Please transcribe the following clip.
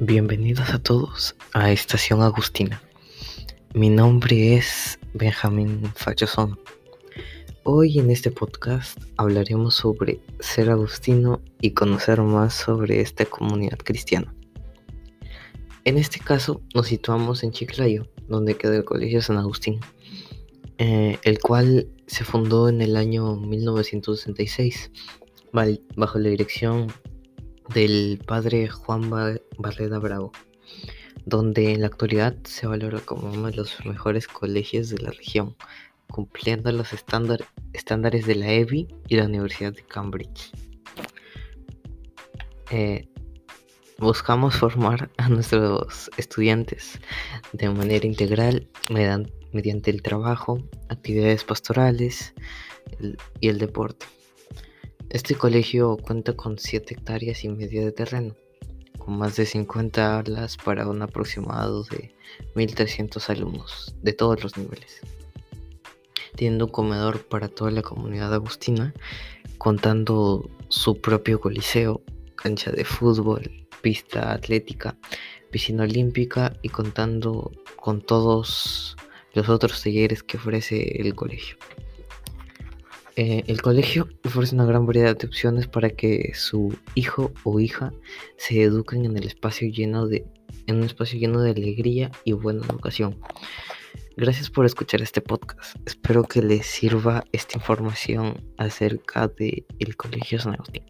Bienvenidos a todos a Estación Agustina. Mi nombre es Benjamín Fachosón. Hoy en este podcast hablaremos sobre ser agustino y conocer más sobre esta comunidad cristiana. En este caso nos situamos en Chiclayo, donde queda el Colegio San Agustín, eh, el cual se fundó en el año 1966 bajo la dirección del padre Juan Barreda Bravo, donde en la actualidad se valora como uno de los mejores colegios de la región, cumpliendo los estándares de la EBI y la Universidad de Cambridge. Eh, buscamos formar a nuestros estudiantes de manera integral mediante el trabajo, actividades pastorales y el deporte. Este colegio cuenta con 7 hectáreas y media de terreno, con más de 50 aulas para un aproximado de 1.300 alumnos de todos los niveles, teniendo un comedor para toda la comunidad agustina, contando su propio coliseo, cancha de fútbol, pista atlética, piscina olímpica y contando con todos los otros talleres que ofrece el colegio. Eh, el colegio ofrece una gran variedad de opciones para que su hijo o hija se eduquen en el espacio lleno de en un espacio lleno de alegría y buena educación. Gracias por escuchar este podcast. Espero que les sirva esta información acerca del el Colegio San Agustín.